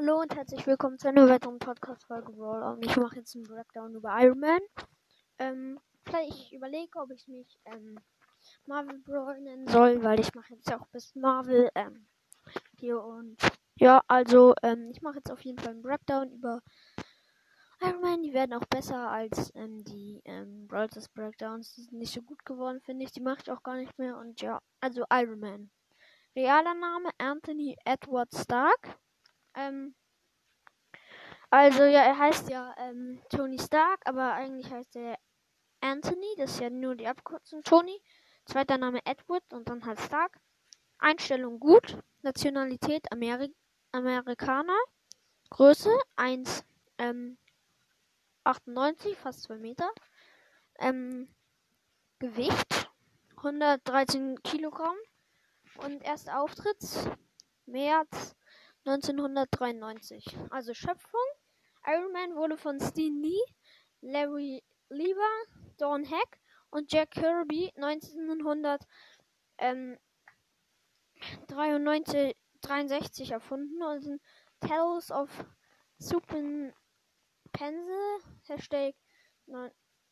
Hallo und herzlich willkommen zu einer weiteren Podcast-Folge. Und ich mache jetzt einen Breakdown über Iron Man. Ähm, vielleicht ich überlege, ob ich mich ähm, Marvel Brawl nennen soll, weil ich mache jetzt auch bis Marvel ähm, hier und ja, also ähm, ich mache jetzt auf jeden Fall einen Breakdown über Iron Man. Die werden auch besser als ähm, die ähm, Brawl Breakdowns. Die sind nicht so gut geworden, finde ich. Die mache ich auch gar nicht mehr und ja, also Iron Man. Realer Name Anthony Edward Stark. Ähm, also ja, er heißt ja ähm, Tony Stark, aber eigentlich heißt er Anthony. Das ist ja nur die Abkürzung Tony. Zweiter Name Edward und dann halt Stark. Einstellung gut. Nationalität Ameri Amerikaner. Größe 1 ähm, 98, fast 2 Meter. Ähm, Gewicht 113 Kilogramm. Und erster Auftritt März 1993. Also Schöpfung. Iron Man wurde von Stan Lee, Larry Lieber, Don Heck und Jack Kirby 1963 erfunden und sind Tales of Super Pencil Hashtag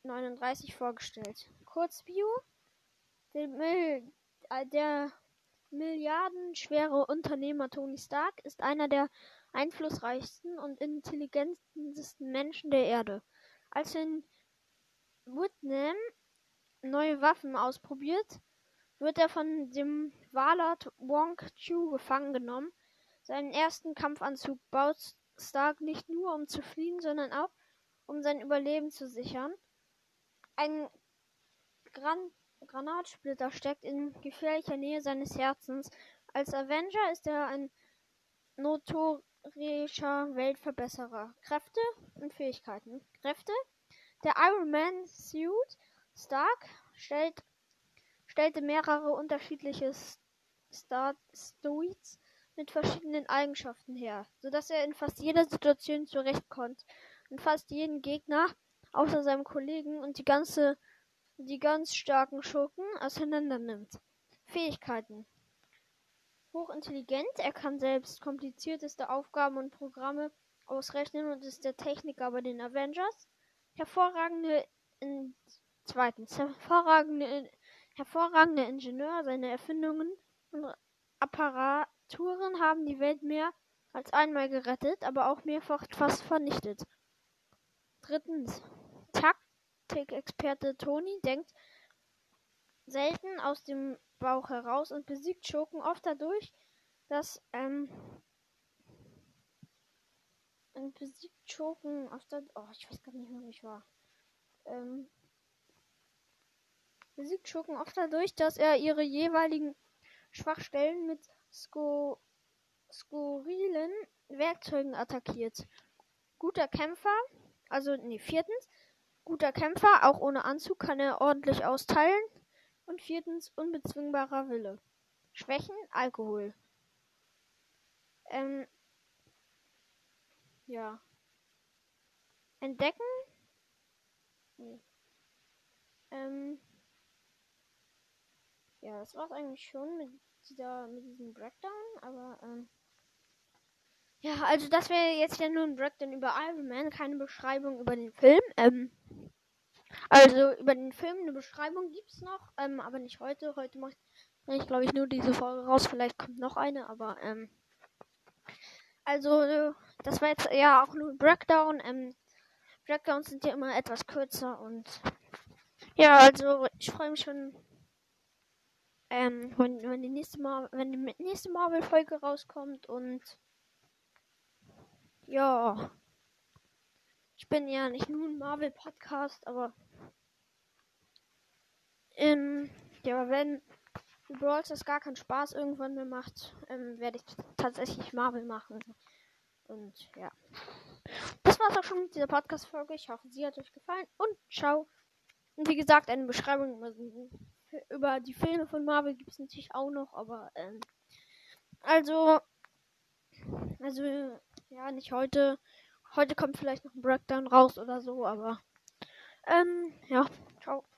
39 vorgestellt. Kurzbio. Der, der milliardenschwere Unternehmer Tony Stark ist einer der einflussreichsten und intelligentesten Menschen der Erde. Als in Vietnam neue Waffen ausprobiert, wird er von dem Walat Wong Chu gefangen genommen. Seinen ersten Kampfanzug baut Stark nicht nur um zu fliehen, sondern auch um sein Überleben zu sichern. Ein Gran Granatsplitter steckt in gefährlicher Nähe seines Herzens. Als Avenger ist er ein notorischer Weltverbesserer. Kräfte und Fähigkeiten. Kräfte. Der Iron Man Suit Stark stellt, stellte mehrere unterschiedliche Stoids mit verschiedenen Eigenschaften her, sodass er in fast jeder Situation zurechtkommt und fast jeden Gegner außer seinem Kollegen und die ganze die ganz starken Schurken auseinander nimmt. Fähigkeiten. Hochintelligent, er kann selbst komplizierteste Aufgaben und Programme ausrechnen und ist der Techniker bei den Avengers. Hervorragende in zweitens hervorragende hervorragender Ingenieur, seine Erfindungen und Apparaturen haben die Welt mehr als einmal gerettet, aber auch mehrfach fast vernichtet. Drittens Takt Taktik-Experte Tony denkt selten aus dem Bauch heraus und besiegt Schurken oft dadurch, dass ähm, und besiegt Schurken oft dadurch, oh, ich weiß gar nicht mehr, wo ich war. Ähm, besiegt Schurken oft dadurch, dass er ihre jeweiligen Schwachstellen mit sko skurrilen Werkzeugen attackiert. Guter Kämpfer, also nee, viertens, Guter Kämpfer, auch ohne Anzug kann er ordentlich austeilen. Und viertens, unbezwingbarer Wille. Schwächen, Alkohol. Ähm, ja. Entdecken? Nee. Ähm, ja, das war's eigentlich schon mit dieser, mit diesem Breakdown, aber, ähm, ja, also das wäre jetzt ja nur ein Breakdown über Iron Man, keine Beschreibung über den Film. Ähm, also über den Film eine Beschreibung gibt's noch, ähm, aber nicht heute. Heute mache ich, glaube ich, nur diese Folge raus. Vielleicht kommt noch eine, aber ähm, also das war jetzt ja auch nur ein Breakdown. Ähm, Breakdowns sind ja immer etwas kürzer und ja, also ich freue mich schon, ähm, wenn, wenn die nächste Mal, wenn die nächste Marvel-Folge rauskommt und ja. Ich bin ja nicht nur ein Marvel-Podcast, aber ähm, ja, wenn Brawl Stars gar keinen Spaß irgendwann mehr macht, ähm, werde ich tatsächlich Marvel machen. Und ja. Das war's auch schon mit dieser Podcast-Folge. Ich hoffe, sie hat euch gefallen. Und ciao. Und wie gesagt, eine Beschreibung über, über die Filme von Marvel gibt es natürlich auch noch, aber ähm, also also, ja, nicht heute. Heute kommt vielleicht noch ein Breakdown raus oder so, aber ähm, ja, ciao.